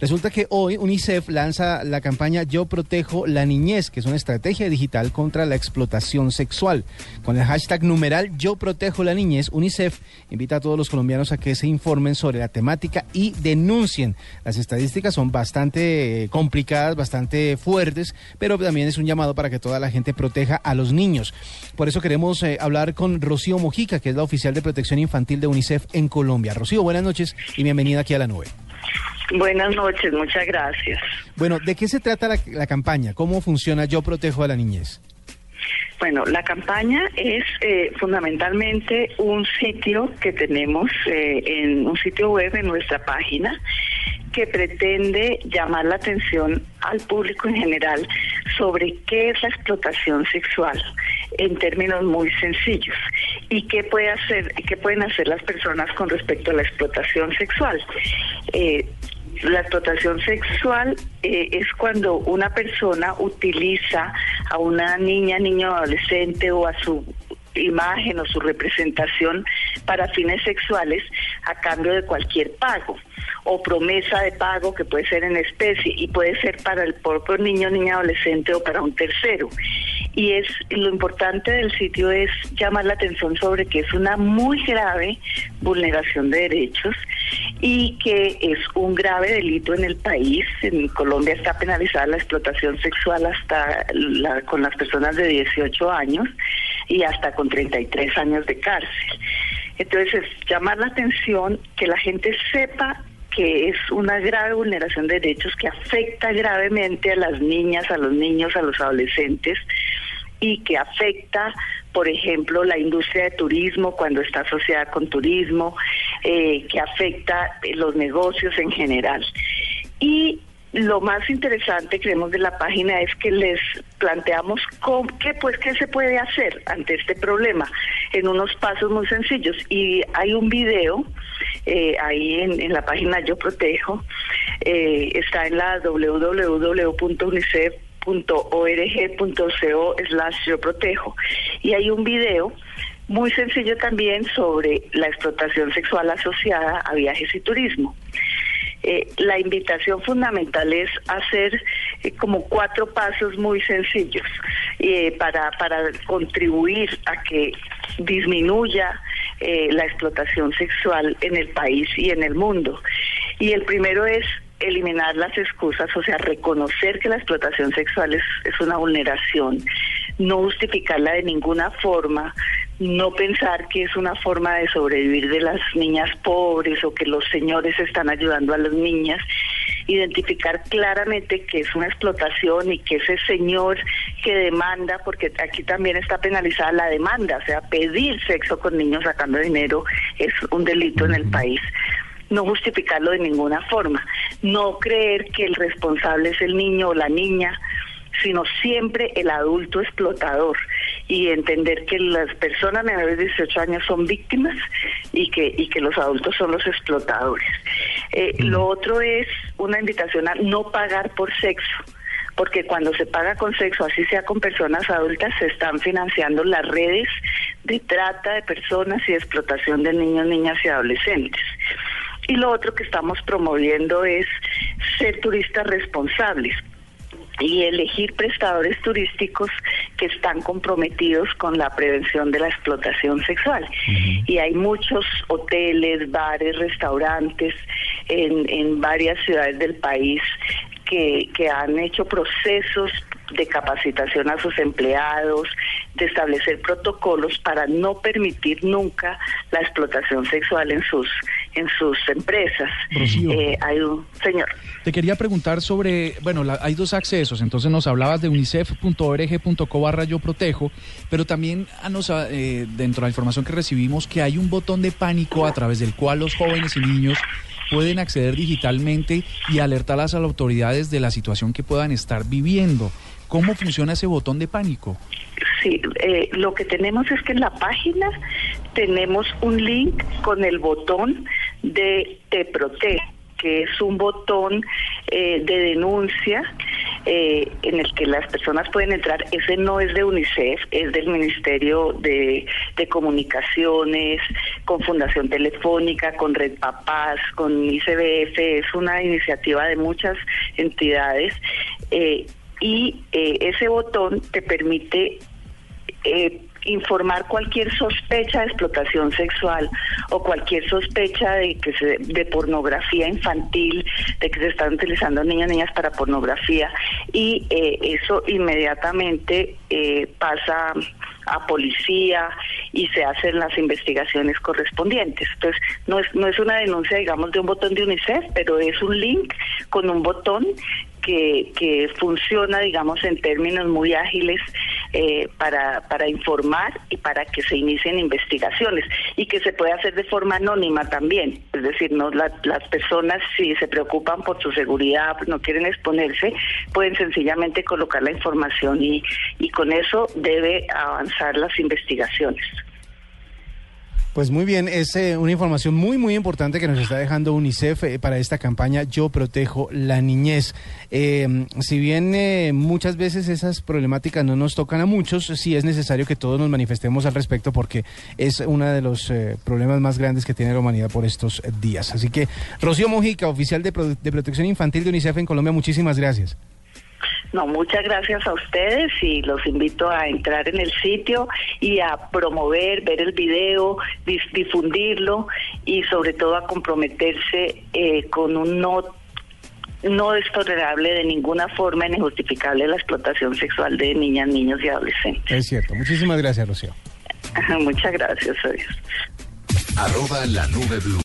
Resulta que hoy UNICEF lanza la campaña Yo protejo la niñez, que es una estrategia digital contra la explotación sexual. Con el hashtag numeral Yo protejo la niñez, UNICEF invita a todos los colombianos a que se informen sobre la temática y denuncien. Las estadísticas son bastante eh, complicadas, bastante fuertes, pero también es un llamado para que toda la gente proteja a los niños. Por eso queremos eh, hablar con Rocío Mojica, que es la oficial de protección infantil de UNICEF en Colombia. Rocío, buenas noches y bienvenida aquí a la nube. Buenas noches, muchas gracias. Bueno, ¿de qué se trata la, la campaña? ¿Cómo funciona Yo Protejo a la Niñez? Bueno, la campaña es eh, fundamentalmente un sitio que tenemos eh, en un sitio web en nuestra página que pretende llamar la atención al público en general sobre qué es la explotación sexual en términos muy sencillos y qué puede hacer qué pueden hacer las personas con respecto a la explotación sexual. Eh, la explotación sexual eh, es cuando una persona utiliza a una niña, niño, adolescente o a su imagen o su representación para fines sexuales a cambio de cualquier pago o promesa de pago que puede ser en especie y puede ser para el propio niño, niña, adolescente o para un tercero. Y es lo importante del sitio es llamar la atención sobre que es una muy grave vulneración de derechos y que es un grave delito en el país. En Colombia está penalizada la explotación sexual hasta la, con las personas de 18 años y hasta con 33 años de cárcel. Entonces, llamar la atención que la gente sepa que es una grave vulneración de derechos que afecta gravemente a las niñas, a los niños, a los adolescentes y que afecta, por ejemplo, la industria de turismo cuando está asociada con turismo, eh, que afecta los negocios en general. Y lo más interesante, creemos, de la página es que les planteamos cómo, qué, pues, qué se puede hacer ante este problema en unos pasos muy sencillos. Y hay un video eh, ahí en, la página Yo Protejo, eh, está en la www.unicef.org.co slash yo protejo y hay un video muy sencillo también sobre la explotación sexual asociada a viajes y turismo. Eh, la invitación fundamental es hacer eh, como cuatro pasos muy sencillos eh, para, para contribuir a que disminuya la explotación sexual en el país y en el mundo. Y el primero es eliminar las excusas, o sea, reconocer que la explotación sexual es, es una vulneración, no justificarla de ninguna forma, no pensar que es una forma de sobrevivir de las niñas pobres o que los señores están ayudando a las niñas, identificar claramente que es una explotación y que ese señor que demanda, porque aquí también está penalizada la demanda, o sea, pedir sexo con niños sacando dinero es un delito en el país. No justificarlo de ninguna forma, no creer que el responsable es el niño o la niña, sino siempre el adulto explotador y entender que las personas menores de 18 años son víctimas y que, y que los adultos son los explotadores. Eh, lo otro es una invitación a no pagar por sexo porque cuando se paga con sexo, así sea con personas adultas, se están financiando las redes de trata de personas y de explotación de niños, niñas y adolescentes. Y lo otro que estamos promoviendo es ser turistas responsables y elegir prestadores turísticos que están comprometidos con la prevención de la explotación sexual. Y hay muchos hoteles, bares, restaurantes en, en varias ciudades del país que, que han hecho procesos de capacitación a sus empleados, de establecer protocolos para no permitir nunca la explotación sexual en sus en sus empresas. Eh, hay un señor. Te quería preguntar sobre, bueno, hay dos accesos, entonces nos hablabas de unicef.org.co barra yo protejo, pero también nos, eh, dentro de la información que recibimos que hay un botón de pánico a través del cual los jóvenes y niños pueden acceder digitalmente y alertar a las autoridades de la situación que puedan estar viviendo. ¿Cómo funciona ese botón de pánico? Sí, eh, lo que tenemos es que en la página tenemos un link con el botón de Te Protege, que es un botón eh, de denuncia eh, en el que las personas pueden entrar. Ese no es de UNICEF, es del Ministerio de, de Comunicaciones, con Fundación Telefónica, con Red Papás, con ICBF, es una iniciativa de muchas entidades. Eh, y eh, ese botón te permite eh, informar cualquier sospecha de explotación sexual o cualquier sospecha de que se, de pornografía infantil, de que se están utilizando niños y niñas para pornografía y eh, eso inmediatamente eh, pasa a policía y se hacen las investigaciones correspondientes. Entonces, no es, no es una denuncia, digamos, de un botón de UNICEF, pero es un link con un botón que, que funciona, digamos, en términos muy ágiles eh, para, para informar y para que se inicien investigaciones y que se puede hacer de forma anónima también. Es decir, no la- las personas si se preocupan por su seguridad, no quieren exponerse, pueden sencillamente colocar la información y, y con eso debe avanzar las investigaciones. Pues muy bien, es eh, una información muy, muy importante que nos está dejando UNICEF eh, para esta campaña Yo Protejo la Niñez. Eh, si bien eh, muchas veces esas problemáticas no nos tocan a muchos, sí es necesario que todos nos manifestemos al respecto porque es uno de los problemas más grandes que tiene la humanidad por estos días. Así que, Rocío Mojica, oficial de Protección Infantil de UNICEF en Colombia, muchísimas gracias. No, muchas gracias a ustedes y los invito a entrar en el sitio y a promover, ver el video, difundirlo y sobre todo a comprometerse eh, con un no no es tolerable de ninguna forma ni justificable la explotación sexual de niñas, niños y adolescentes. Es cierto. Muchísimas gracias, Rocío. Muchas gracias, adiós. Arroba la nube blue.